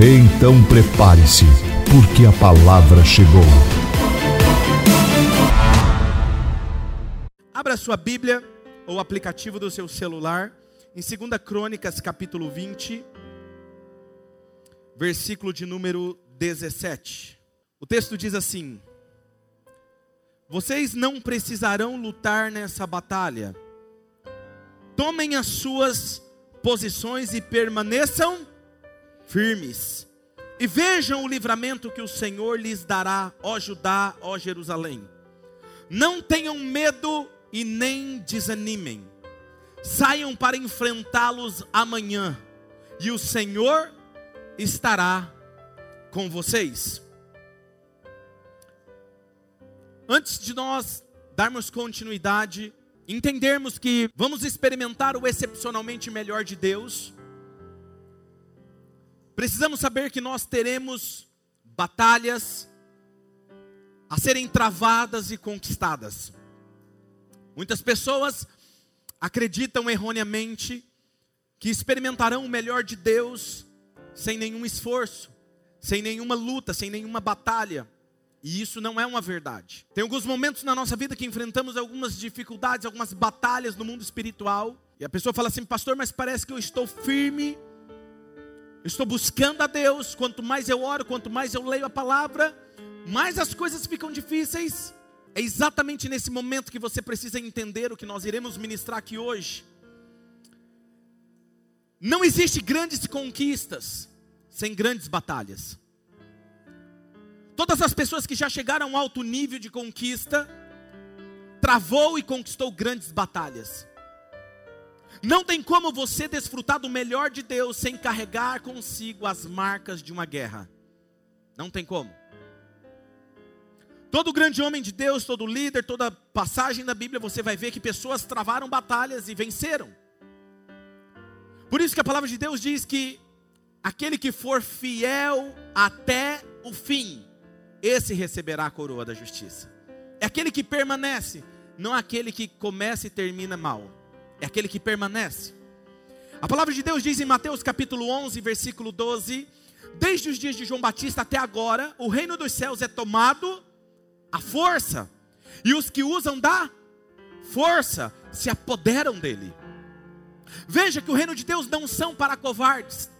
Então prepare-se, porque a palavra chegou. Abra sua Bíblia ou aplicativo do seu celular em 2 Crônicas, capítulo 20, versículo de número 17. O texto diz assim: Vocês não precisarão lutar nessa batalha. Tomem as suas posições e permaneçam firmes. E vejam o livramento que o Senhor lhes dará, ó Judá, ó Jerusalém. Não tenham medo e nem desanimem. Saiam para enfrentá-los amanhã, e o Senhor estará com vocês. Antes de nós darmos continuidade, entendermos que vamos experimentar o excepcionalmente melhor de Deus, Precisamos saber que nós teremos batalhas a serem travadas e conquistadas. Muitas pessoas acreditam erroneamente que experimentarão o melhor de Deus sem nenhum esforço, sem nenhuma luta, sem nenhuma batalha. E isso não é uma verdade. Tem alguns momentos na nossa vida que enfrentamos algumas dificuldades, algumas batalhas no mundo espiritual. E a pessoa fala assim, pastor, mas parece que eu estou firme estou buscando a Deus, quanto mais eu oro, quanto mais eu leio a palavra, mais as coisas ficam difíceis. É exatamente nesse momento que você precisa entender o que nós iremos ministrar aqui hoje. Não existe grandes conquistas sem grandes batalhas. Todas as pessoas que já chegaram a um alto nível de conquista, travou e conquistou grandes batalhas. Não tem como você desfrutar do melhor de Deus sem carregar consigo as marcas de uma guerra. Não tem como. Todo grande homem de Deus, todo líder, toda passagem da Bíblia, você vai ver que pessoas travaram batalhas e venceram. Por isso que a palavra de Deus diz que aquele que for fiel até o fim, esse receberá a coroa da justiça. É aquele que permanece, não aquele que começa e termina mal é aquele que permanece. A palavra de Deus diz em Mateus capítulo 11, versículo 12: Desde os dias de João Batista até agora, o reino dos céus é tomado à força, e os que usam da força se apoderam dele. Veja que o reino de Deus não são para covardes.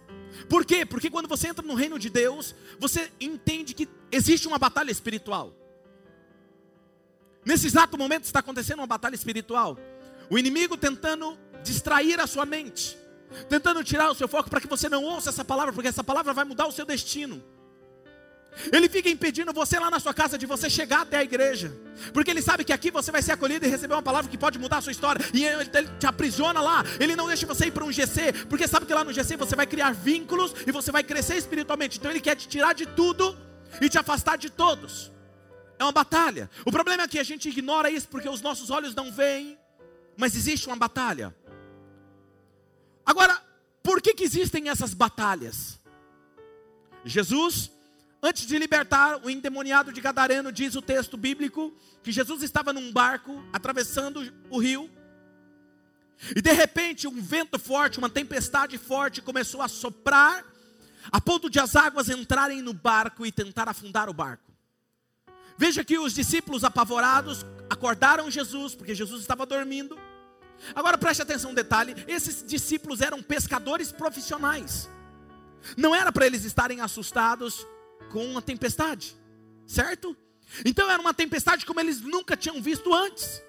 Por quê? Porque quando você entra no reino de Deus, você entende que existe uma batalha espiritual. Nesse exato momento está acontecendo uma batalha espiritual. O inimigo tentando distrair a sua mente, tentando tirar o seu foco para que você não ouça essa palavra, porque essa palavra vai mudar o seu destino. Ele fica impedindo você lá na sua casa de você chegar até a igreja, porque ele sabe que aqui você vai ser acolhido e receber uma palavra que pode mudar a sua história, e ele te aprisiona lá. Ele não deixa você ir para um GC, porque sabe que lá no GC você vai criar vínculos e você vai crescer espiritualmente. Então ele quer te tirar de tudo e te afastar de todos. É uma batalha. O problema é que a gente ignora isso porque os nossos olhos não veem, mas existe uma batalha. Agora, por que, que existem essas batalhas? Jesus, antes de libertar o endemoniado de Gadareno, diz o texto bíblico que Jesus estava num barco atravessando o rio. E de repente, um vento forte, uma tempestade forte começou a soprar, a ponto de as águas entrarem no barco e tentar afundar o barco. Veja que os discípulos apavorados acordaram Jesus, porque Jesus estava dormindo. Agora preste atenção um detalhe: esses discípulos eram pescadores profissionais. Não era para eles estarem assustados com uma tempestade, certo? Então era uma tempestade como eles nunca tinham visto antes.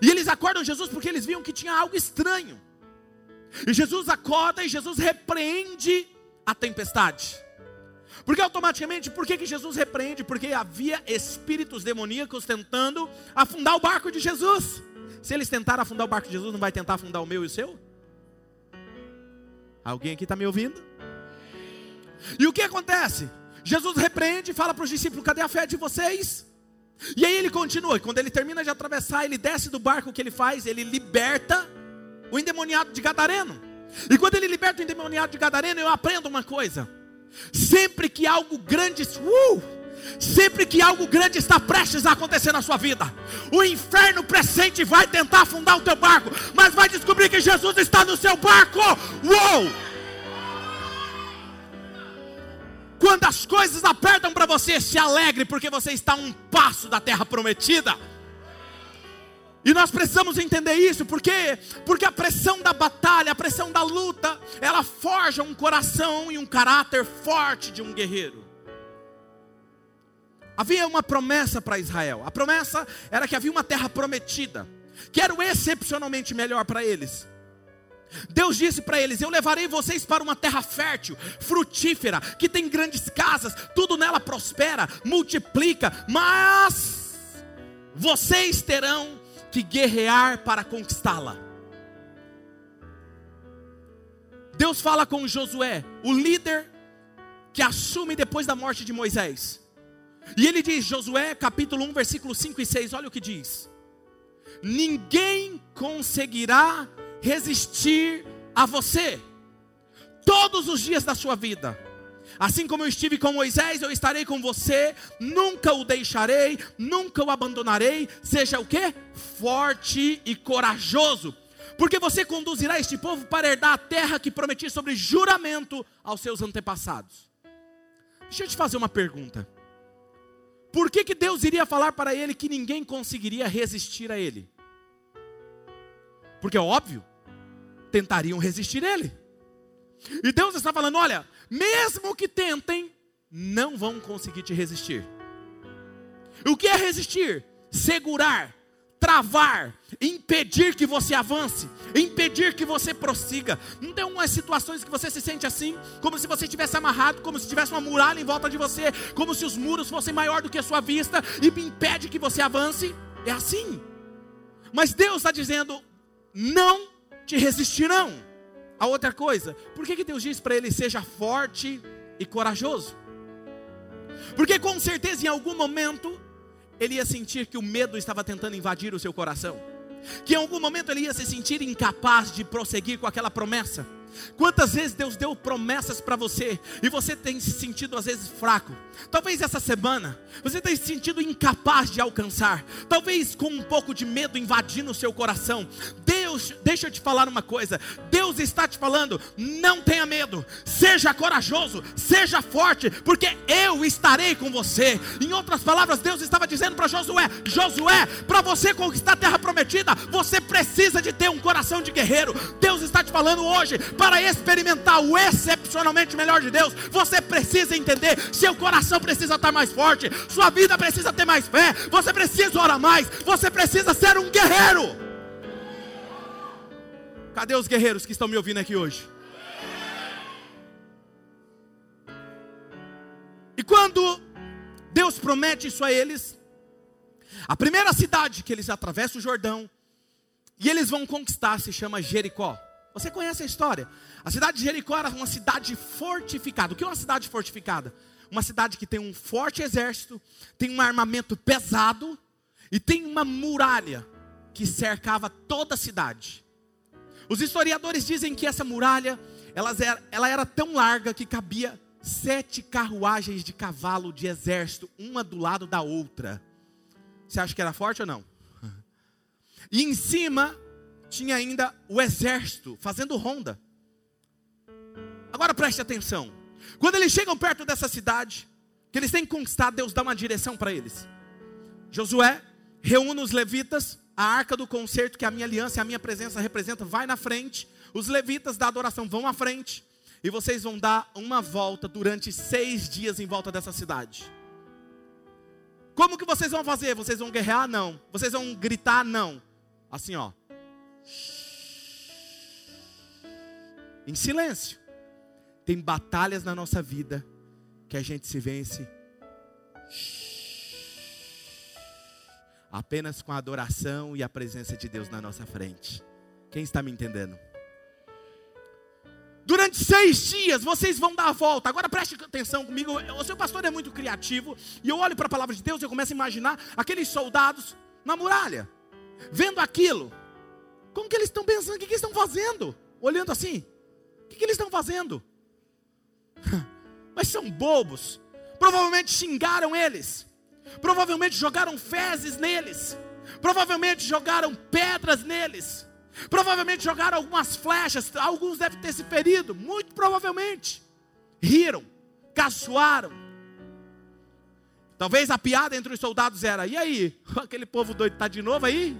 E eles acordam Jesus porque eles viam que tinha algo estranho. E Jesus acorda e Jesus repreende a tempestade. Porque automaticamente, por que, que Jesus repreende? Porque havia espíritos demoníacos tentando afundar o barco de Jesus. Se eles tentaram afundar o barco de Jesus, não vai tentar afundar o meu e o seu? Alguém aqui está me ouvindo? E o que acontece? Jesus repreende e fala para os discípulos: cadê a fé de vocês? E aí ele continua, quando ele termina de atravessar, ele desce do barco, o que ele faz? Ele liberta o endemoniado de Gadareno. E quando ele liberta o endemoniado de Gadareno, eu aprendo uma coisa: sempre que algo grande, uh, sempre que algo grande está prestes a acontecer na sua vida, o inferno presente vai tentar afundar o teu barco, mas vai descobrir que Jesus está no seu barco. Uou! Quando as coisas apertam para você, se alegre, porque você está a um passo da terra prometida. E nós precisamos entender isso, porque porque a pressão da batalha, a pressão da luta, ela forja um coração e um caráter forte de um guerreiro. Havia uma promessa para Israel. A promessa era que havia uma terra prometida, que era excepcionalmente melhor para eles. Deus disse para eles: Eu levarei vocês para uma terra fértil, frutífera, que tem grandes casas, tudo nela prospera, multiplica, mas vocês terão que guerrear para conquistá-la. Deus fala com Josué, o líder que assume depois da morte de Moisés. E ele diz, Josué capítulo 1, versículo 5 e 6, olha o que diz: Ninguém conseguirá resistir a você todos os dias da sua vida. Assim como eu estive com Moisés, eu estarei com você, nunca o deixarei, nunca o abandonarei. Seja o que? Forte e corajoso, porque você conduzirá este povo para herdar a terra que prometi sobre juramento aos seus antepassados. Deixa eu te fazer uma pergunta. Por que, que Deus iria falar para ele que ninguém conseguiria resistir a ele? Porque é óbvio, tentariam resistir ele. E Deus está falando: olha, mesmo que tentem, não vão conseguir te resistir. O que é resistir? Segurar, travar, impedir que você avance, impedir que você prossiga. Não tem umas situações que você se sente assim, como se você estivesse amarrado, como se tivesse uma muralha em volta de você, como se os muros fossem maior do que a sua vista e impede que você avance? É assim. Mas Deus está dizendo: não te resistirão. A outra coisa, por que, que Deus diz para ele: seja forte e corajoso? Porque com certeza em algum momento ele ia sentir que o medo estava tentando invadir o seu coração, que em algum momento ele ia se sentir incapaz de prosseguir com aquela promessa. Quantas vezes Deus deu promessas para você e você tem se sentido às vezes fraco? Talvez essa semana você tenha se sentido incapaz de alcançar, talvez com um pouco de medo invadindo o seu coração. Deus, deixa eu te falar uma coisa: Deus está te falando, não tenha medo, seja corajoso, seja forte, porque eu estarei com você. Em outras palavras, Deus estava dizendo para Josué: Josué, para você conquistar a terra prometida, você precisa de ter um coração de guerreiro. Deus está te falando hoje para experimentar o excepcionalmente melhor de Deus, você precisa entender: seu coração precisa estar mais forte, sua vida precisa ter mais fé, você precisa orar mais, você precisa ser um guerreiro. Cadê os guerreiros que estão me ouvindo aqui hoje? E quando Deus promete isso a eles, a primeira cidade que eles atravessam o Jordão e eles vão conquistar se chama Jericó. Você conhece a história? A cidade de Jericó era uma cidade fortificada. O que é uma cidade fortificada? Uma cidade que tem um forte exército, tem um armamento pesado e tem uma muralha que cercava toda a cidade. Os historiadores dizem que essa muralha era, ela era tão larga que cabia sete carruagens de cavalo de exército, uma do lado da outra. Você acha que era forte ou não? E em cima tinha ainda o exército fazendo ronda. Agora preste atenção. Quando eles chegam perto dessa cidade, que eles têm conquistado, Deus dá uma direção para eles. Josué reúne os levitas, a arca do concerto, que a minha aliança e a minha presença representa, vai na frente. Os levitas da adoração vão à frente. E vocês vão dar uma volta durante seis dias em volta dessa cidade. Como que vocês vão fazer? Vocês vão guerrear? Não. Vocês vão gritar? Não. Assim, ó. Em silêncio. Tem batalhas na nossa vida que a gente se vence apenas com a adoração e a presença de Deus na nossa frente. Quem está me entendendo? Durante seis dias vocês vão dar a volta. Agora preste atenção comigo. O seu pastor é muito criativo. E eu olho para a palavra de Deus e eu começo a imaginar aqueles soldados na muralha. Vendo aquilo. Como que eles estão pensando? O que, que eles estão fazendo? Olhando assim. O que, que eles estão fazendo? Mas são bobos. Provavelmente xingaram eles. Provavelmente jogaram fezes neles. Provavelmente jogaram pedras neles. Provavelmente jogaram algumas flechas. Alguns devem ter se ferido. Muito provavelmente. Riram. Caçoaram. Talvez a piada entre os soldados era: e aí? Aquele povo doido está de novo aí?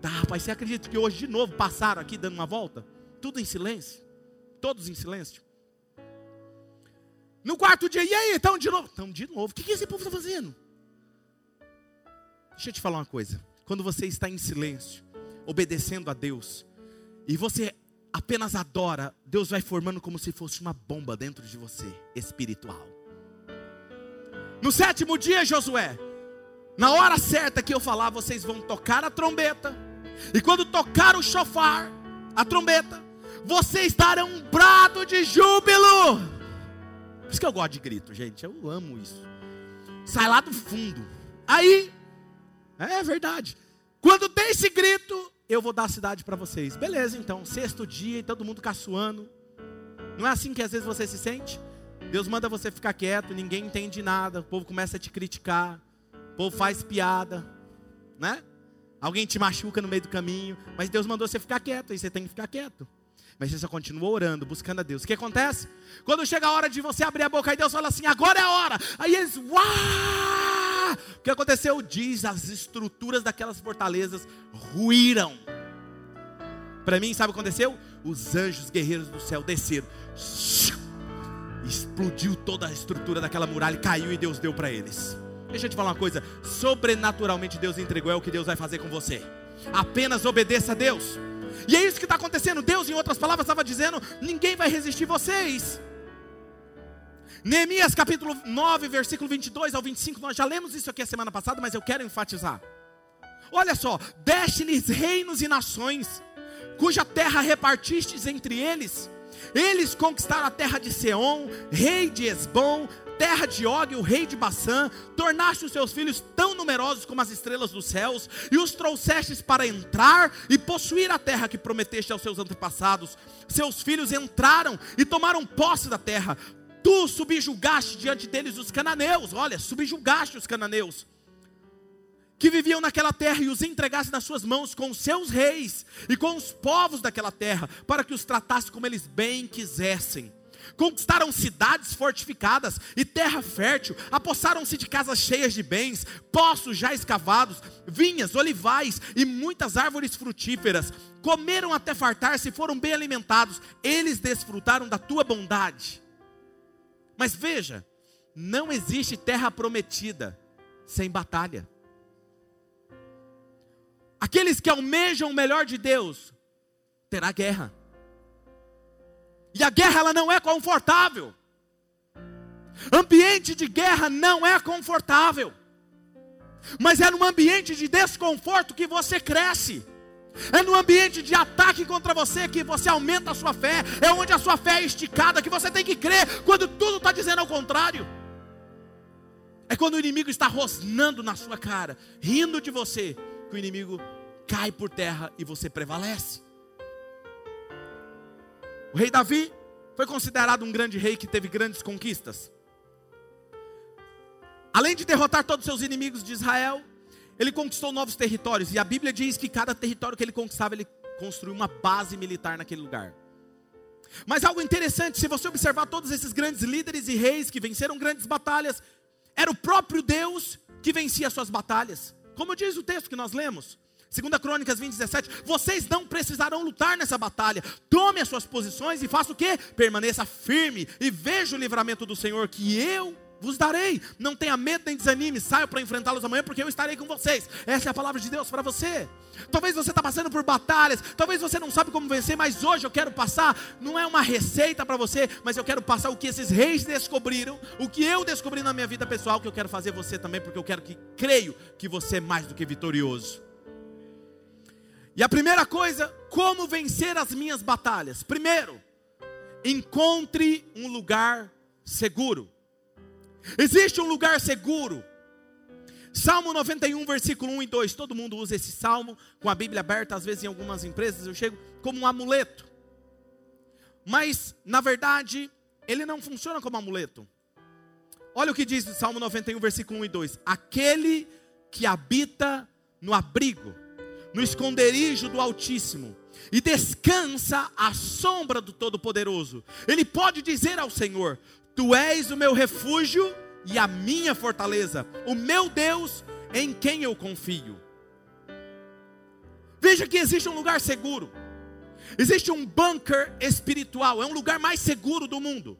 Tá, rapaz, você acredita que hoje de novo passaram aqui dando uma volta? Tudo em silêncio. Todos em silêncio. No quarto dia, e aí? Estão de novo? Estão de novo. O que, que esse povo está fazendo? Deixa eu te falar uma coisa. Quando você está em silêncio, obedecendo a Deus, e você apenas adora, Deus vai formando como se fosse uma bomba dentro de você, espiritual. No sétimo dia, Josué, na hora certa que eu falar, vocês vão tocar a trombeta, e quando tocar o chofar, a trombeta, vocês darão um brado de júbilo. Por isso que eu gosto de grito, gente, eu amo isso. Sai lá do fundo. Aí, é verdade. Quando tem esse grito, eu vou dar a cidade para vocês. Beleza, então, sexto dia e todo mundo caçoando. Não é assim que às vezes você se sente? Deus manda você ficar quieto, ninguém entende nada, o povo começa a te criticar, o povo faz piada, né? Alguém te machuca no meio do caminho, mas Deus mandou você ficar quieto, e você tem que ficar quieto. Mas você só continua orando, buscando a Deus. O que acontece? Quando chega a hora de você abrir a boca e Deus fala assim: agora é a hora. Aí eles, uau! O que aconteceu? Diz, as estruturas daquelas fortalezas ruíram. Para mim, sabe o que aconteceu? Os anjos guerreiros do céu desceram. Explodiu toda a estrutura daquela muralha, caiu e Deus deu para eles. Deixa eu te falar uma coisa: sobrenaturalmente Deus entregou, é o que Deus vai fazer com você. Apenas obedeça a Deus. E é isso que está acontecendo. Deus, em outras palavras, estava dizendo: ninguém vai resistir vocês. Neemias capítulo 9, versículo 22 ao 25, nós já lemos isso aqui a semana passada, mas eu quero enfatizar. Olha só, deste-lhes reinos e nações, cuja terra repartistes entre eles. Eles conquistaram a terra de Seom, rei de Esbom, terra de Og, o rei de Bassã, tornaste os seus filhos tão numerosos como as estrelas dos céus, e os trouxestes para entrar e possuir a terra que prometeste aos seus antepassados. Seus filhos entraram e tomaram posse da terra, Tu subjugaste diante deles os cananeus, olha, subjugaste os cananeus, que viviam naquela terra e os entregaste nas suas mãos com os seus reis e com os povos daquela terra, para que os tratasse como eles bem quisessem. Conquistaram cidades fortificadas e terra fértil, apossaram-se de casas cheias de bens, poços já escavados, vinhas, olivais e muitas árvores frutíferas. Comeram até fartar-se e foram bem alimentados. Eles desfrutaram da tua bondade mas veja, não existe terra prometida sem batalha. Aqueles que almejam o melhor de Deus terá guerra. E a guerra ela não é confortável. Ambiente de guerra não é confortável. Mas é num ambiente de desconforto que você cresce. É no ambiente de ataque contra você que você aumenta a sua fé. É onde a sua fé é esticada, que você tem que crer quando tudo está dizendo ao contrário. É quando o inimigo está rosnando na sua cara, rindo de você, que o inimigo cai por terra e você prevalece. O rei Davi foi considerado um grande rei que teve grandes conquistas. Além de derrotar todos os seus inimigos de Israel, ele conquistou novos territórios, e a Bíblia diz que cada território que ele conquistava, ele construiu uma base militar naquele lugar. Mas algo interessante, se você observar todos esses grandes líderes e reis que venceram grandes batalhas, era o próprio Deus que vencia as suas batalhas. Como diz o texto que nós lemos, 2 Crônicas 20, 17, vocês não precisarão lutar nessa batalha. Tome as suas posições e faça o que? Permaneça firme e veja o livramento do Senhor que eu vos darei. Não tenha medo nem desanime, saia para enfrentá-los amanhã, porque eu estarei com vocês. Essa é a palavra de Deus para você. Talvez você está passando por batalhas, talvez você não sabe como vencer, mas hoje eu quero passar, não é uma receita para você, mas eu quero passar o que esses reis descobriram, o que eu descobri na minha vida pessoal, que eu quero fazer você também, porque eu quero que creio que você é mais do que vitorioso. E a primeira coisa, como vencer as minhas batalhas? Primeiro, encontre um lugar seguro. Existe um lugar seguro. Salmo 91, versículo 1 e 2. Todo mundo usa esse salmo com a Bíblia aberta, às vezes em algumas empresas eu chego como um amuleto. Mas, na verdade, ele não funciona como amuleto. Olha o que diz o Salmo 91, versículo 1 e 2: Aquele que habita no abrigo, no esconderijo do Altíssimo, e descansa à sombra do Todo-Poderoso, ele pode dizer ao Senhor: Tu és o meu refúgio e a minha fortaleza, o meu Deus em quem eu confio. Veja que existe um lugar seguro. Existe um bunker espiritual, é um lugar mais seguro do mundo,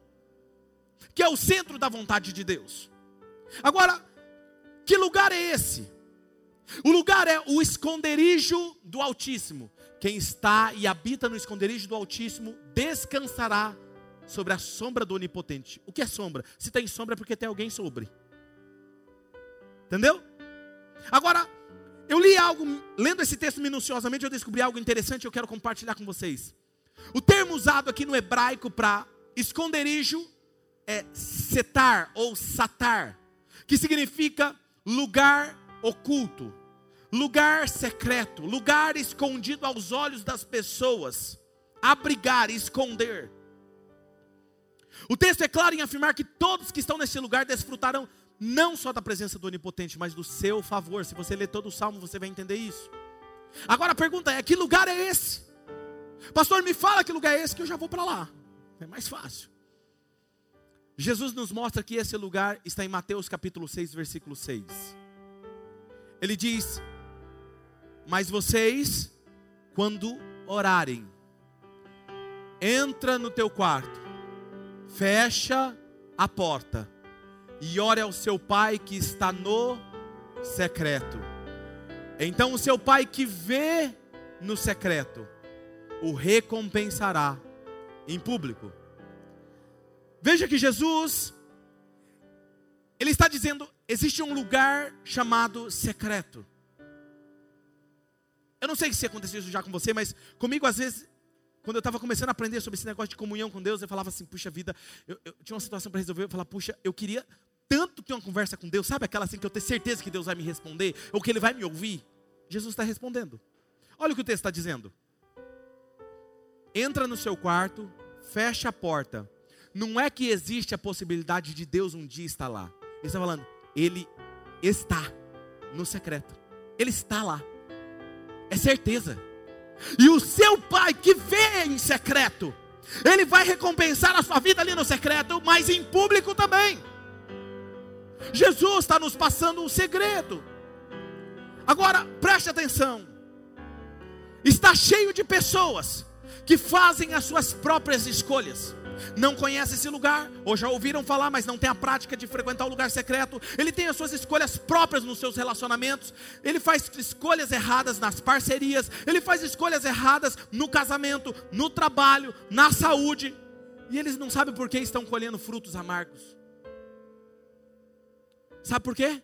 que é o centro da vontade de Deus. Agora, que lugar é esse? O lugar é o esconderijo do Altíssimo. Quem está e habita no esconderijo do Altíssimo descansará sobre a sombra do Onipotente. O que é sombra? Se tem sombra é porque tem alguém sobre. Entendeu? Agora, eu li algo, lendo esse texto minuciosamente, eu descobri algo interessante e eu quero compartilhar com vocês. O termo usado aqui no hebraico para esconderijo é setar ou satar, que significa lugar oculto, lugar secreto, lugar escondido aos olhos das pessoas, abrigar, esconder. O texto é claro em afirmar que todos que estão nesse lugar desfrutarão não só da presença do Onipotente, mas do seu favor. Se você ler todo o salmo, você vai entender isso. Agora a pergunta é: que lugar é esse? Pastor, me fala que lugar é esse que eu já vou para lá. É mais fácil. Jesus nos mostra que esse lugar está em Mateus capítulo 6, versículo 6. Ele diz: Mas vocês, quando orarem, entra no teu quarto fecha a porta e ore ao seu pai que está no secreto. Então o seu pai que vê no secreto o recompensará em público. Veja que Jesus ele está dizendo, existe um lugar chamado secreto. Eu não sei se aconteceu isso já com você, mas comigo às vezes quando eu estava começando a aprender sobre esse negócio de comunhão com Deus, eu falava assim, puxa vida, eu, eu tinha uma situação para resolver, eu falava, puxa, eu queria tanto ter uma conversa com Deus, sabe aquela assim que eu tenho certeza que Deus vai me responder, ou que Ele vai me ouvir? Jesus está respondendo. Olha o que o texto está dizendo. Entra no seu quarto, fecha a porta. Não é que existe a possibilidade de Deus um dia estar lá. Ele está falando, Ele está no secreto. Ele está lá. É certeza. E o seu pai que vê em secreto, ele vai recompensar a sua vida ali no secreto, mas em público também. Jesus está nos passando um segredo. Agora, preste atenção. Está cheio de pessoas que fazem as suas próprias escolhas não conhece esse lugar, ou já ouviram falar, mas não tem a prática de frequentar o lugar secreto. Ele tem as suas escolhas próprias nos seus relacionamentos, ele faz escolhas erradas nas parcerias, ele faz escolhas erradas no casamento, no trabalho, na saúde, e eles não sabem por que estão colhendo frutos amargos. Sabe por quê?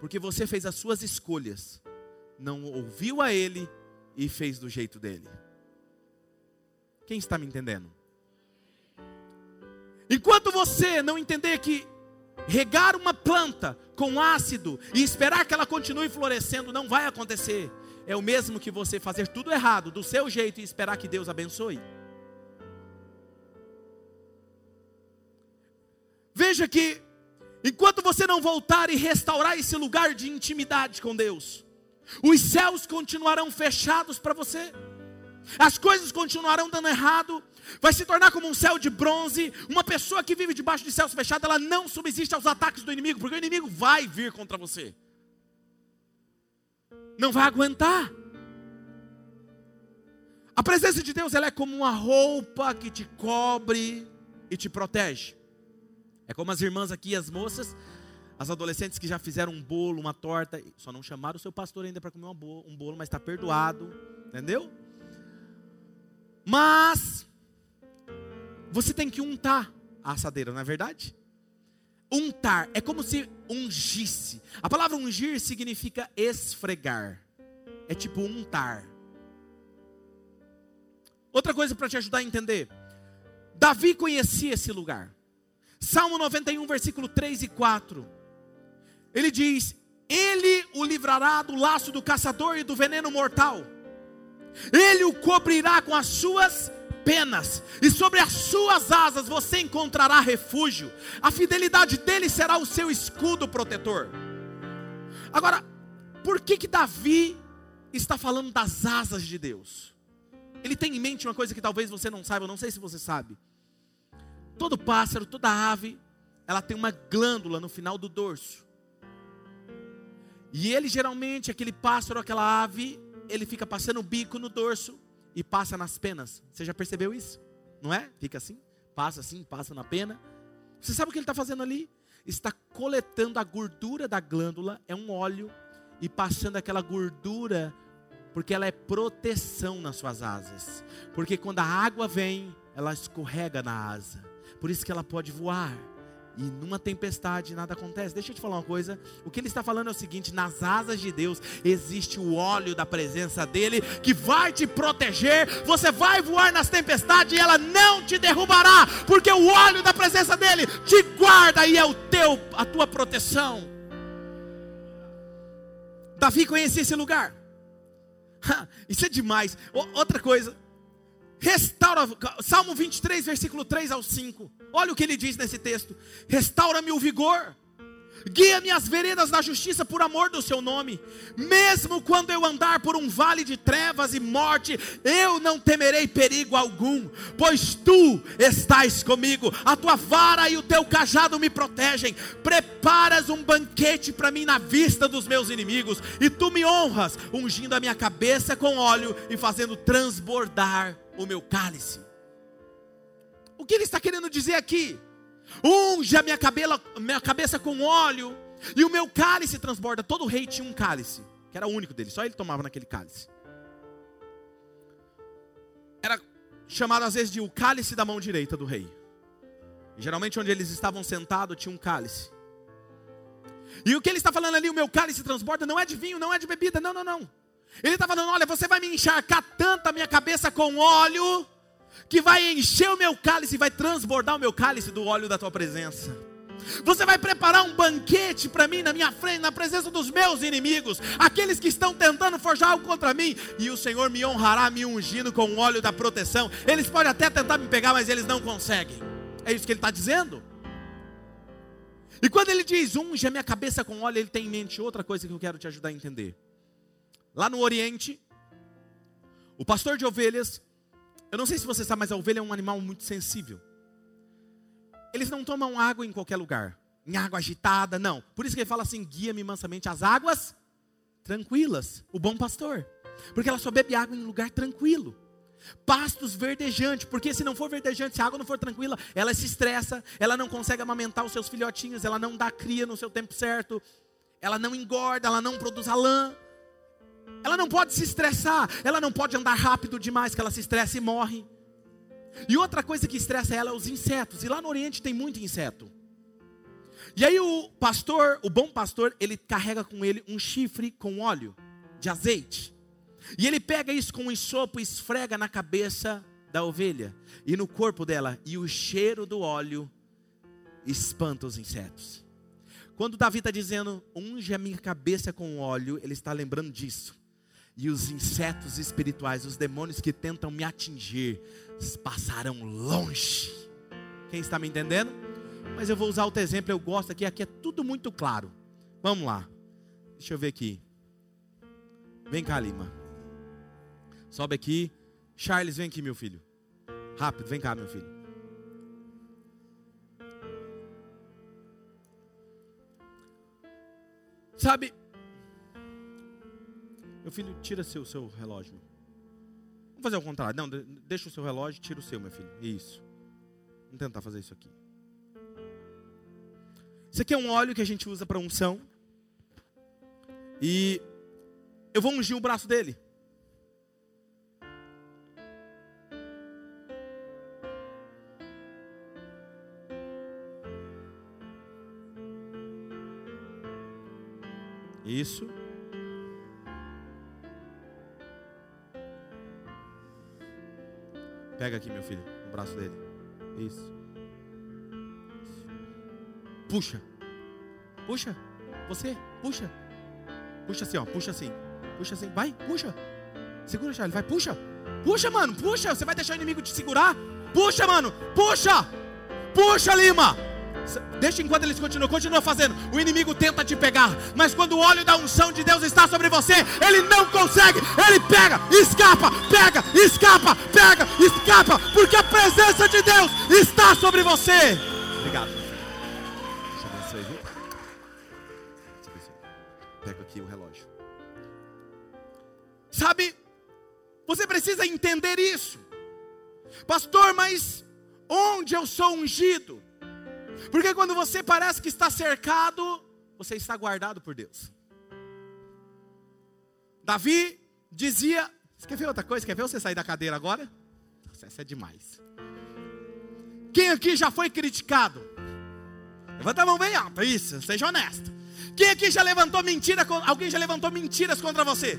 Porque você fez as suas escolhas, não ouviu a ele e fez do jeito dele. Quem está me entendendo? Enquanto você não entender que regar uma planta com ácido e esperar que ela continue florescendo não vai acontecer, é o mesmo que você fazer tudo errado, do seu jeito e esperar que Deus abençoe. Veja que, enquanto você não voltar e restaurar esse lugar de intimidade com Deus, os céus continuarão fechados para você as coisas continuarão dando errado, vai se tornar como um céu de bronze. Uma pessoa que vive debaixo de céus fechados, ela não subsiste aos ataques do inimigo, porque o inimigo vai vir contra você. Não vai aguentar. A presença de Deus ela é como uma roupa que te cobre e te protege. É como as irmãs aqui, as moças, as adolescentes que já fizeram um bolo, uma torta, só não chamaram o seu pastor ainda para comer um bolo, mas está perdoado, entendeu? Mas você tem que untar a assadeira, não é verdade? Untar é como se ungisse. A palavra ungir significa esfregar. É tipo untar. Outra coisa para te ajudar a entender. Davi conhecia esse lugar. Salmo 91, versículo 3 e 4. Ele diz: Ele o livrará do laço do caçador e do veneno mortal. Ele o cobrirá com as suas penas, e sobre as suas asas você encontrará refúgio. A fidelidade dele será o seu escudo protetor. Agora, por que que Davi está falando das asas de Deus? Ele tem em mente uma coisa que talvez você não saiba, eu não sei se você sabe. Todo pássaro, toda ave, ela tem uma glândula no final do dorso. E ele geralmente, aquele pássaro, aquela ave, ele fica passando o bico no dorso e passa nas penas. Você já percebeu isso? Não é? Fica assim, passa assim, passa na pena. Você sabe o que ele está fazendo ali? Está coletando a gordura da glândula, é um óleo, e passando aquela gordura, porque ela é proteção nas suas asas. Porque quando a água vem, ela escorrega na asa. Por isso que ela pode voar. E numa tempestade nada acontece. Deixa eu te falar uma coisa. O que ele está falando é o seguinte: nas asas de Deus existe o óleo da presença dele que vai te proteger. Você vai voar nas tempestades e ela não te derrubará, porque o óleo da presença dele te guarda e é o teu a tua proteção. Davi conhecia esse lugar. Isso é demais. Outra coisa, Restaura, Salmo 23, versículo 3 ao 5. Olha o que ele diz nesse texto: Restaura-me o vigor, guia minhas veredas na justiça por amor do seu nome. Mesmo quando eu andar por um vale de trevas e morte, eu não temerei perigo algum, pois tu estás comigo, a tua vara e o teu cajado me protegem. Preparas um banquete para mim na vista dos meus inimigos, e tu me honras, ungindo a minha cabeça com óleo e fazendo transbordar o meu cálice. O que ele está querendo dizer aqui? Unge a minha, cabela, minha cabeça com óleo, e o meu cálice transborda. Todo rei tinha um cálice, que era o único dele, só ele tomava naquele cálice. Era chamado às vezes de o cálice da mão direita do rei. Geralmente, onde eles estavam sentados, tinha um cálice. E o que ele está falando ali, o meu cálice transborda, não é de vinho, não é de bebida, não, não, não. Ele está falando: olha, você vai me encharcar tanto a minha cabeça com óleo, que vai encher o meu cálice, vai transbordar o meu cálice do óleo da tua presença. Você vai preparar um banquete para mim na minha frente, na presença dos meus inimigos, aqueles que estão tentando forjar algo contra mim, e o Senhor me honrará me ungindo com o óleo da proteção. Eles podem até tentar me pegar, mas eles não conseguem. É isso que ele está dizendo. E quando ele diz unge a minha cabeça com óleo, ele tem em mente outra coisa que eu quero te ajudar a entender. Lá no Oriente, o pastor de ovelhas, eu não sei se você sabe, mas a ovelha é um animal muito sensível. Eles não tomam água em qualquer lugar, em água agitada, não. Por isso que ele fala assim: guia-me mansamente às águas tranquilas, o bom pastor. Porque ela só bebe água em lugar tranquilo. Pastos verdejantes, porque se não for verdejante, se a água não for tranquila, ela se estressa, ela não consegue amamentar os seus filhotinhos, ela não dá cria no seu tempo certo, ela não engorda, ela não produz a lã. Ela não pode se estressar, ela não pode andar rápido demais, que ela se estressa e morre. E outra coisa que estressa ela é os insetos, e lá no Oriente tem muito inseto. E aí o pastor, o bom pastor, ele carrega com ele um chifre com óleo de azeite. E ele pega isso com um ensopo e esfrega na cabeça da ovelha e no corpo dela, e o cheiro do óleo espanta os insetos. Quando Davi está dizendo, unge a minha cabeça com óleo, ele está lembrando disso e os insetos espirituais, os demônios que tentam me atingir, passarão longe. Quem está me entendendo? Mas eu vou usar outro exemplo, eu gosto aqui, aqui é tudo muito claro. Vamos lá. Deixa eu ver aqui. Vem cá, Lima. Sobe aqui. Charles, vem aqui, meu filho. Rápido, vem cá, meu filho. Sabe, meu filho, tira seu, seu relógio. Vamos fazer o contrário. Não, deixa o seu relógio, tira o seu, meu filho. Isso. Vamos tentar fazer isso aqui. Isso aqui é um óleo que a gente usa para unção. E eu vou ungir o braço dele. Isso. Pega aqui, meu filho, o braço dele. Isso. Puxa. Puxa. Você, puxa. Puxa assim, ó. Puxa assim. Puxa assim. Vai, puxa. Segura, Charlie. Vai, puxa. Puxa, mano. Puxa. Você vai deixar o inimigo te segurar? Puxa, mano. Puxa. Puxa, Lima. Deixa enquanto eles continuam, continua fazendo. O inimigo tenta te pegar, mas quando o óleo da unção de Deus está sobre você, ele não consegue. Ele pega, escapa, pega, escapa, pega, escapa, porque a presença de Deus está sobre você. Obrigado. Deixa eu Pega aqui o relógio. Sabe? Você precisa entender isso. Pastor, mas onde eu sou ungido? Porque quando você parece que está cercado, você está guardado por Deus. Davi dizia: quer ver outra coisa? Quer ver você sair da cadeira agora? Nossa, essa é demais. Quem aqui já foi criticado? Levanta a mão bem alta, isso, seja honesto. Quem aqui já levantou mentira? Alguém já levantou mentiras contra você?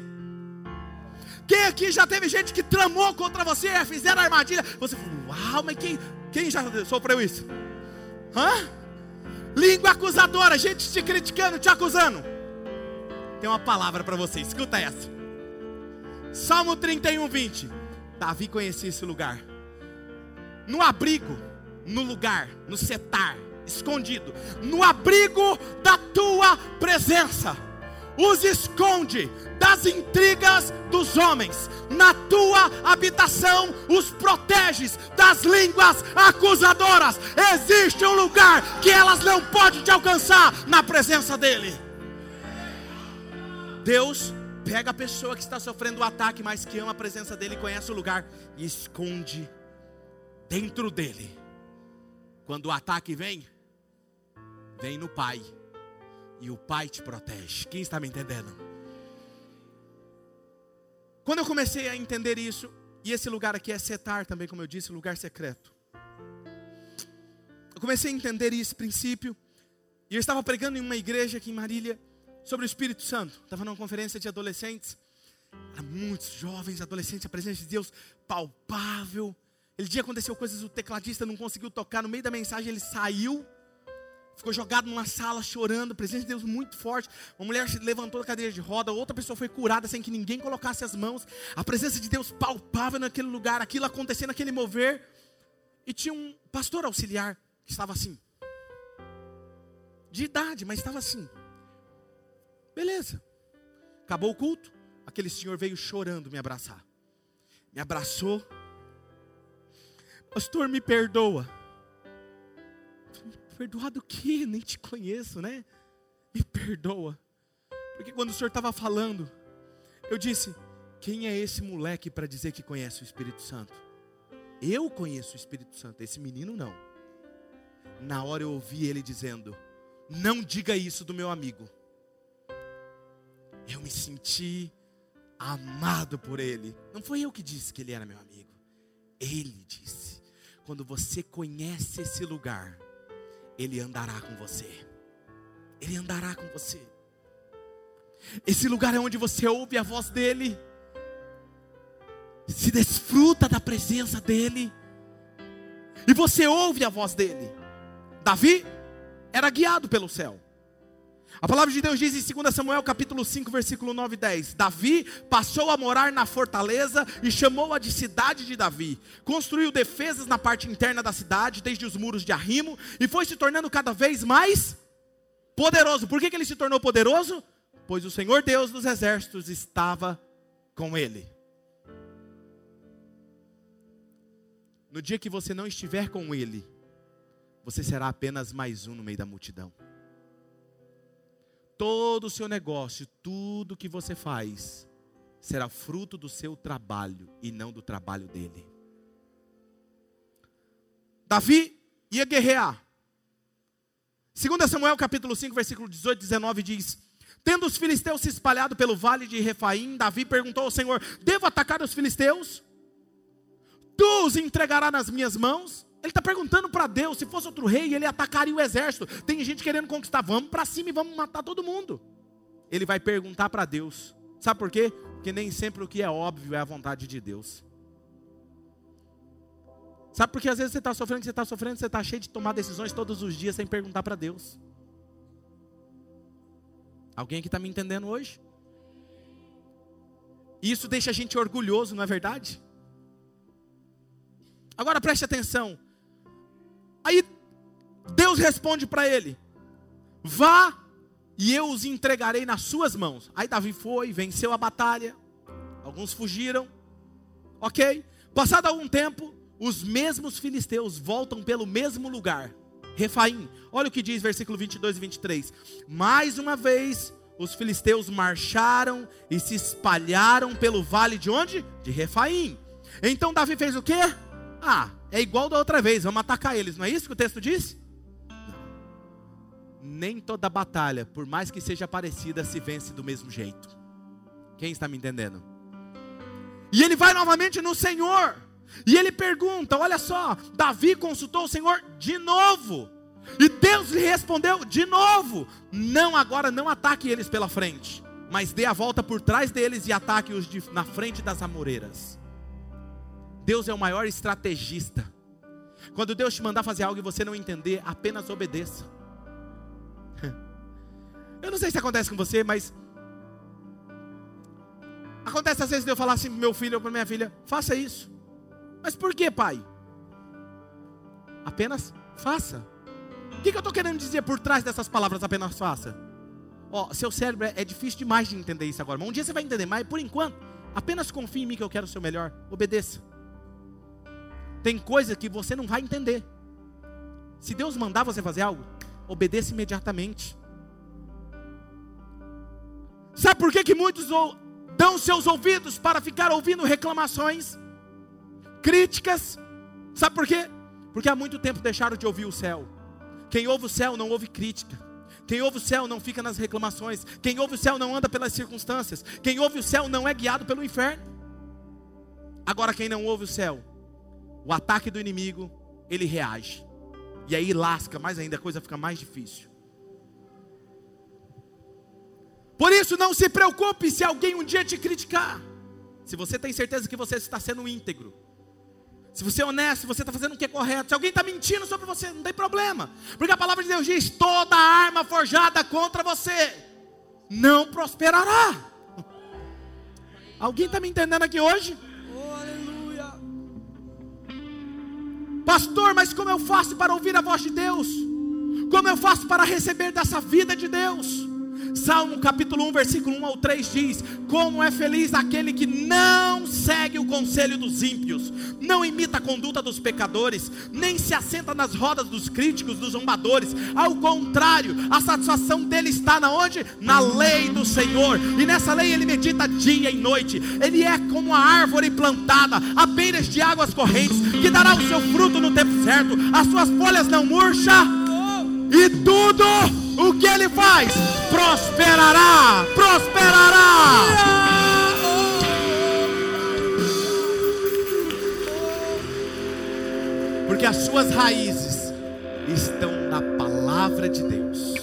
Quem aqui já teve gente que tramou contra você, fizeram armadilha? Você falou, uau, mas quem, quem já sofreu isso? Hã? Língua acusadora, gente te criticando, te acusando. Tem uma palavra para você, escuta essa. Salmo 31, 20. Davi conhecia esse lugar. No abrigo, no lugar, no setar, escondido, no abrigo da tua presença os esconde das intrigas dos homens, na tua habitação os proteges das línguas acusadoras. Existe um lugar que elas não podem te alcançar na presença dEle. Deus pega a pessoa que está sofrendo o ataque, mas que ama a presença dEle, conhece o lugar e esconde dentro dEle. Quando o ataque vem, vem no Pai e o Pai te protege. Quem está me entendendo? Quando eu comecei a entender isso, e esse lugar aqui é setar também, como eu disse, lugar secreto. Eu comecei a entender esse princípio, e eu estava pregando em uma igreja aqui em Marília sobre o Espírito Santo. Estava numa conferência de adolescentes, Era muitos jovens, adolescentes, a presença de Deus palpável. Ele dia aconteceu coisas, o tecladista não conseguiu tocar, no meio da mensagem ele saiu ficou jogado numa sala chorando, presença de Deus muito forte. Uma mulher se levantou da cadeira de roda, outra pessoa foi curada sem que ninguém colocasse as mãos. A presença de Deus palpável naquele lugar, aquilo acontecendo, aquele mover. E tinha um pastor auxiliar que estava assim, de idade, mas estava assim. Beleza. Acabou o culto, aquele senhor veio chorando me abraçar. Me abraçou. Pastor, me perdoa. Perdoado o quê? Nem te conheço, né? Me perdoa. Porque quando o Senhor estava falando, eu disse: Quem é esse moleque para dizer que conhece o Espírito Santo? Eu conheço o Espírito Santo, esse menino não. Na hora eu ouvi ele dizendo: Não diga isso do meu amigo. Eu me senti amado por ele. Não foi eu que disse que ele era meu amigo. Ele disse: Quando você conhece esse lugar, ele andará com você. Ele andará com você. Esse lugar é onde você ouve a voz dele, se desfruta da presença dele, e você ouve a voz dele. Davi era guiado pelo céu. A palavra de Deus diz em 2 Samuel capítulo 5, versículo 9 e 10: Davi passou a morar na fortaleza e chamou-a de cidade de Davi. Construiu defesas na parte interna da cidade, desde os muros de arrimo, e foi se tornando cada vez mais poderoso. Por que, que ele se tornou poderoso? Pois o Senhor Deus dos exércitos estava com ele. No dia que você não estiver com ele, você será apenas mais um no meio da multidão todo o seu negócio, tudo que você faz, será fruto do seu trabalho e não do trabalho dele. Davi ia guerrear. 2 Samuel capítulo 5, versículo 18 e 19 diz: Tendo os filisteus se espalhado pelo vale de Refaim, Davi perguntou ao Senhor: Devo atacar os filisteus? Tu os entregarás nas minhas mãos? Ele está perguntando para Deus: se fosse outro rei, ele atacaria o exército. Tem gente querendo conquistar, vamos para cima e vamos matar todo mundo. Ele vai perguntar para Deus. Sabe por quê? Porque nem sempre o que é óbvio é a vontade de Deus. Sabe por que às vezes você está sofrendo, você está sofrendo, você está cheio de tomar decisões todos os dias sem perguntar para Deus? Alguém aqui está me entendendo hoje? Isso deixa a gente orgulhoso, não é verdade? Agora preste atenção. Aí Deus responde para ele: Vá e eu os entregarei nas suas mãos. Aí Davi foi, venceu a batalha. Alguns fugiram. Ok? Passado algum tempo, os mesmos filisteus voltam pelo mesmo lugar. Refaim. Olha o que diz versículo 22 e 23. Mais uma vez, os filisteus marcharam e se espalharam pelo vale de onde? De Refaim. Então Davi fez o quê? Ah, é igual da outra vez, vamos atacar eles, não é isso que o texto diz? Nem toda batalha, por mais que seja parecida, se vence do mesmo jeito. Quem está me entendendo? E ele vai novamente no Senhor. E ele pergunta: Olha só, Davi consultou o Senhor de novo. E Deus lhe respondeu de novo: Não, agora não ataque eles pela frente, mas dê a volta por trás deles e ataque-os na frente das amoreiras. Deus é o maior estrategista. Quando Deus te mandar fazer algo e você não entender, apenas obedeça. Eu não sei se acontece com você, mas acontece às vezes de eu falar assim para meu filho ou para minha filha: faça isso. Mas por que, pai? Apenas faça. O que, que eu estou querendo dizer por trás dessas palavras? Apenas faça. Ó, seu cérebro é, é difícil demais de entender isso agora. Mas um dia você vai entender. Mas por enquanto, apenas confie em mim que eu quero o seu melhor. Obedeça. Tem coisa que você não vai entender. Se Deus mandar você fazer algo, obedeça imediatamente. Sabe por que, que muitos dão seus ouvidos para ficar ouvindo reclamações, críticas? Sabe por quê? Porque há muito tempo deixaram de ouvir o céu. Quem ouve o céu não ouve crítica. Quem ouve o céu não fica nas reclamações. Quem ouve o céu não anda pelas circunstâncias. Quem ouve o céu não é guiado pelo inferno. Agora, quem não ouve o céu, o ataque do inimigo, ele reage. E aí lasca mais ainda, a coisa fica mais difícil. Por isso, não se preocupe se alguém um dia te criticar. Se você tem certeza que você está sendo íntegro, se você é honesto, se você está fazendo o que é correto, se alguém está mentindo sobre você, não tem problema, porque a palavra de Deus diz: toda arma forjada contra você não prosperará. Alguém está me entendendo aqui hoje? Pastor, mas como eu faço para ouvir a voz de Deus? Como eu faço para receber dessa vida de Deus? Salmo capítulo 1, versículo 1 ao 3 diz: Como é feliz aquele que não segue o conselho dos ímpios, não imita a conduta dos pecadores, nem se assenta nas rodas dos críticos, dos zombadores. Ao contrário, a satisfação dele está na onde? Na lei do Senhor. E nessa lei ele medita dia e noite. Ele é como a árvore plantada à beiras de águas correntes, que dará o seu fruto no tempo certo. As suas folhas não murcham e tudo o que ele faz prosperará, prosperará. Porque as suas raízes estão na palavra de Deus.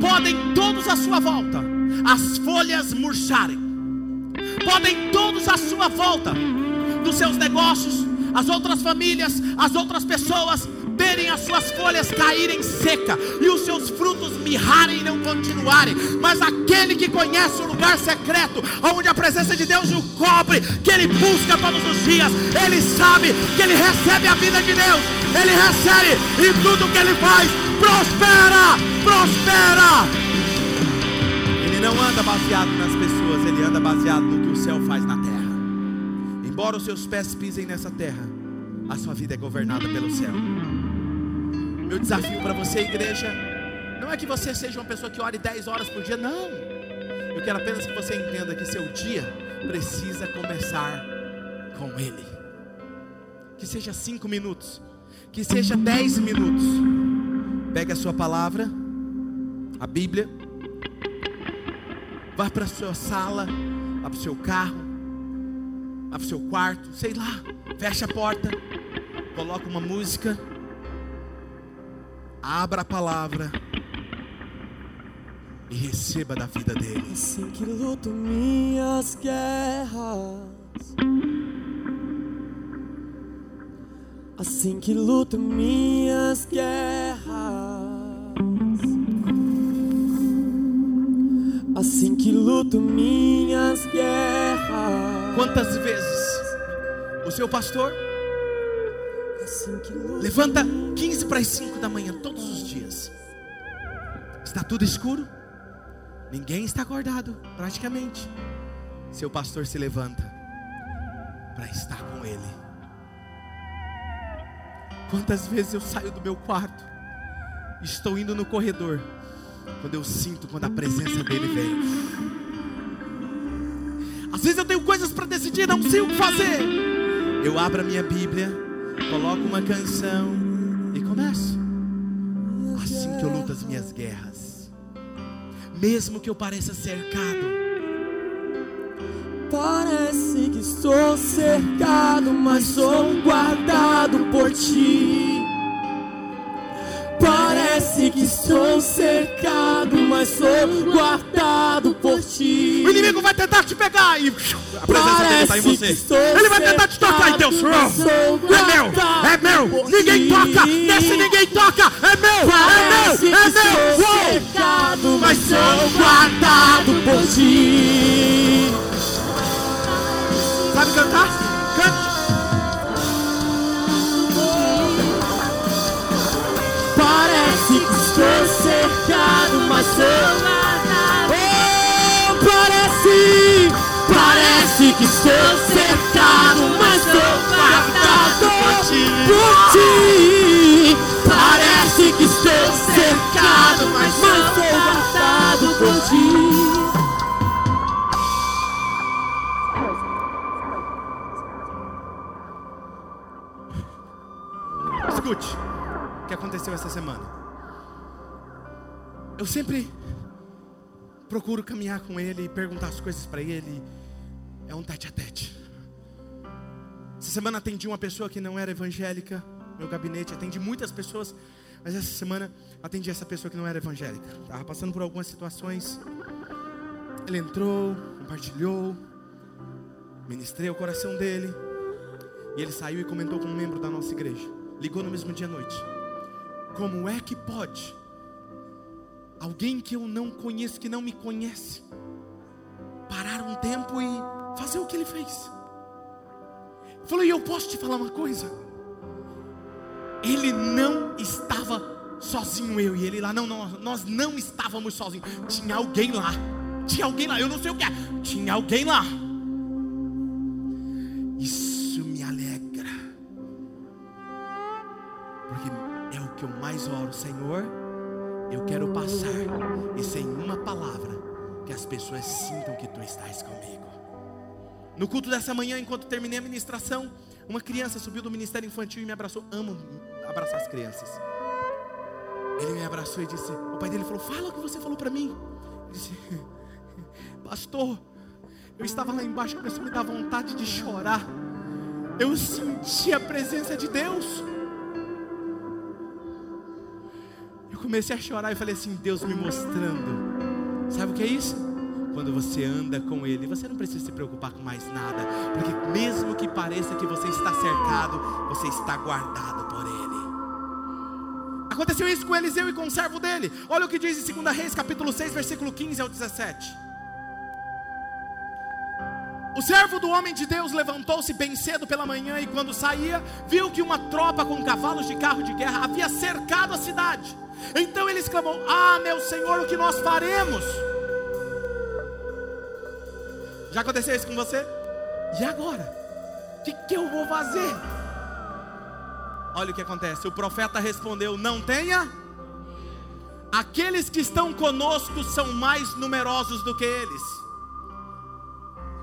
Podem todos à sua volta as folhas murcharem. Podem todos à sua volta dos seus negócios, as outras famílias, as outras pessoas verem as suas folhas caírem seca e os seus frutos mirrarem e não continuarem, mas aquele que conhece o lugar secreto, onde a presença de Deus o cobre, que ele busca todos os dias, ele sabe que ele recebe a vida de Deus, ele recebe e tudo que ele faz prospera, prospera. Ele não anda baseado nas pessoas, ele anda baseado no que o céu faz na terra. Embora os seus pés pisem nessa terra, a sua vida é governada pelo céu. Meu desafio para você, igreja, não é que você seja uma pessoa que ore 10 horas por dia, não. Eu quero apenas que você entenda que seu dia precisa começar com Ele. Que seja 5 minutos, que seja 10 minutos. Pegue a sua palavra, a Bíblia, vá para a sua sala, vá para o seu carro, vá para o seu quarto, sei lá, feche a porta, coloca uma música abra a palavra e receba da vida dele. Assim que luto minhas guerras, Assim que luto minhas guerras. Assim que luto minhas guerras. Quantas vezes o seu pastor levanta 15 para as 5 da manhã todos os dias? Está tudo escuro? Ninguém está acordado, praticamente. Seu pastor se levanta para estar com ele. Quantas vezes eu saio do meu quarto, estou indo no corredor, quando eu sinto quando a presença dele vem. Às vezes eu tenho coisas para decidir, não sei o que fazer. Eu abro a minha Bíblia, coloco uma canção e começo. Assim que eu luto as minhas guerras, mesmo que eu pareça cercado, Parece que estou cercado, mas sou guardado por ti. Parece que estou cercado, mas sou guardado por ti. o inimigo vai tentar te pegar e a presença dele está em você. Ele vai tentar te tocar e Deus, é meu, é meu. Ninguém toca, nesse ninguém toca, é meu, Parece é meu, é meu. Uou! cercado, mas sou guardado por ti. Sabe cantar? Cante. Parece que estou cercado, mas sou que estou cercado, mas sou guardado por ti. por ti. Parece que estou cercado, mas sou guardado por ti. Escute o que aconteceu essa semana. Eu sempre procuro caminhar com ele e perguntar as coisas para ele. É um tete a tete. Essa semana atendi uma pessoa que não era evangélica. Meu gabinete atendi muitas pessoas, mas essa semana atendi essa pessoa que não era evangélica. Estava passando por algumas situações. Ele entrou, compartilhou, ministrei o coração dele. E ele saiu e comentou com um membro da nossa igreja. Ligou no mesmo dia à noite. Como é que pode alguém que eu não conheço, que não me conhece, parar um tempo e fazer o que ele fez? Falou, e eu posso te falar uma coisa? Ele não estava sozinho, eu e ele lá. Não, não, nós não estávamos sozinhos. Tinha alguém lá. Tinha alguém lá. Eu não sei o que é. Tinha alguém lá. Isso me alegra. Porque é o que eu mais oro, Senhor. Eu quero passar e sem uma palavra que as pessoas sintam que tu estás comigo. No culto dessa manhã, enquanto terminei a ministração, uma criança subiu do ministério infantil e me abraçou. Amo abraçar as crianças. Ele me abraçou e disse: O pai dele falou: Fala o que você falou para mim. Ele disse: Pastor, eu estava lá embaixo, começou a me dar vontade de chorar. Eu senti a presença de Deus. Eu comecei a chorar e falei assim: Deus me mostrando. Sabe o que é isso? Quando você anda com Ele, você não precisa se preocupar com mais nada, porque mesmo que pareça que você está cercado, você está guardado por Ele. Aconteceu isso com Eliseu e com o servo dele. Olha o que diz em 2 Reis, capítulo 6, versículo 15 ao 17. O servo do homem de Deus levantou-se bem cedo pela manhã e quando saía, viu que uma tropa com cavalos de carro de guerra havia cercado a cidade. Então ele exclamou: Ah, meu senhor, o que nós faremos? Já aconteceu isso com você? E agora? O que, que eu vou fazer? Olha o que acontece. O profeta respondeu: Não tenha. Aqueles que estão conosco são mais numerosos do que eles.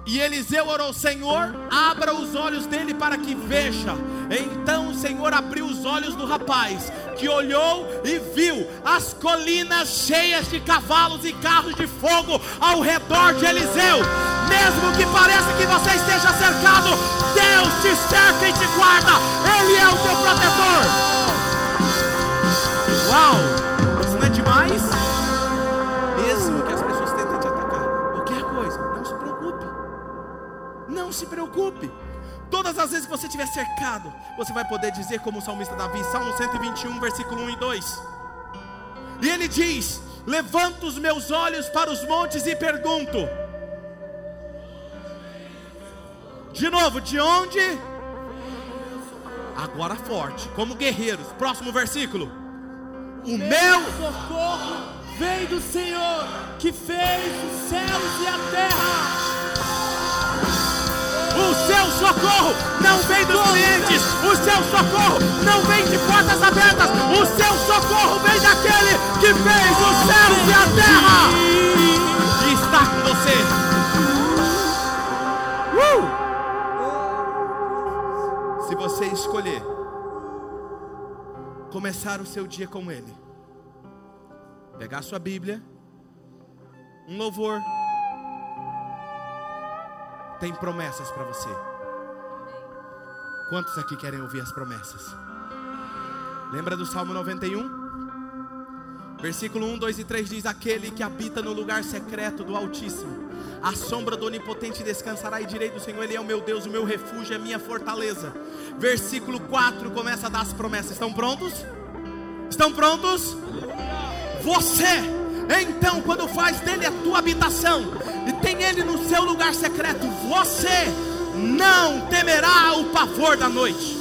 E Eliseu orou: Senhor, abra os olhos dele para que veja. Então o Senhor abriu os olhos do rapaz, que olhou e viu as colinas cheias de cavalos e carros de fogo ao redor de Eliseu. Mesmo que pareça que você esteja cercado, Deus te cerca e te guarda. Ele é o teu protetor. Uau! Isso não é demais? Mesmo que as pessoas tentem te atacar, qualquer coisa, não se preocupe. Não se preocupe. Todas as vezes que você estiver cercado, você vai poder dizer, como o salmista Davi, Salmo 121, versículo 1 e 2. E ele diz: Levanto os meus olhos para os montes e pergunto. De novo, de onde? Agora forte, como guerreiros. Próximo versículo. O meu socorro vem do Senhor que fez os céus e a terra. O seu socorro não vem dos clientes, o seu socorro não vem de portas abertas, o seu socorro vem daquele que fez os céus e a terra. E está com você. Escolher começar o seu dia com Ele, pegar sua Bíblia, um louvor, tem promessas para você. Quantos aqui querem ouvir as promessas? Lembra do Salmo 91? Versículo 1, 2 e 3 diz: Aquele que habita no lugar secreto do Altíssimo, a sombra do Onipotente descansará e direi do Senhor: Ele é o meu Deus, o meu refúgio, a minha fortaleza. Versículo 4 começa a dar as promessas. Estão prontos? Estão prontos? Você, então, quando faz dele a tua habitação e tem ele no seu lugar secreto, você não temerá o pavor da noite,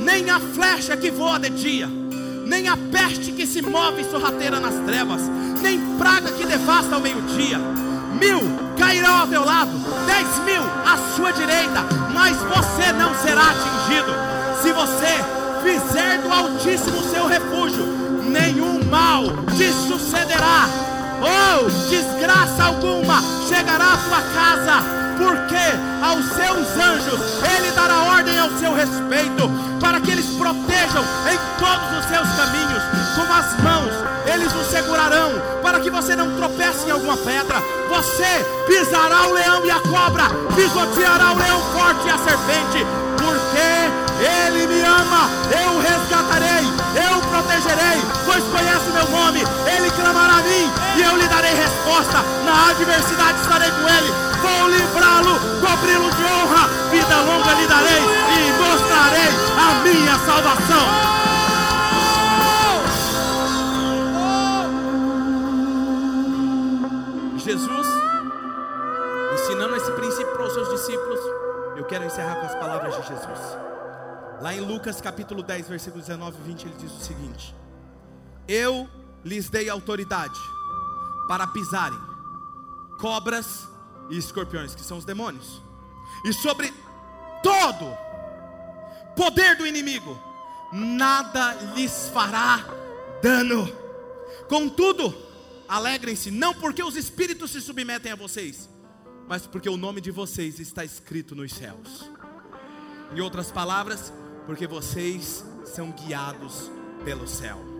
nem a flecha que voa de dia nem a peste que se move sorrateira nas trevas, nem praga que devasta ao meio-dia. Mil cairão ao teu lado, dez mil à sua direita, mas você não será atingido. Se você fizer do Altíssimo seu refúgio, nenhum mal te sucederá, ou desgraça alguma chegará à tua casa porque aos seus anjos ele dará ordem ao seu respeito, para que eles protejam em todos os seus caminhos, com as mãos eles o segurarão, para que você não tropece em alguma pedra. Você pisará o leão e a cobra, pisoteará o leão forte e a serpente, porque ele me ama, eu resgatarei, eu protegerei, pois conhece o meu nome, ele clamará a mim e eu lhe darei resposta. Na adversidade estarei com ele, vou livrá-lo, cobri-lo de honra, vida longa lhe darei e mostrarei a minha salvação. Jesus, ensinando esse princípio para os seus discípulos, eu quero encerrar com as palavras de Jesus. Lá em Lucas capítulo 10, versículo 19 e 20, ele diz o seguinte: Eu lhes dei autoridade para pisarem cobras e escorpiões, que são os demônios, e sobre todo poder do inimigo, nada lhes fará dano. Contudo, alegrem-se, não porque os espíritos se submetem a vocês, mas porque o nome de vocês está escrito nos céus. Em outras palavras, porque vocês são guiados pelo céu.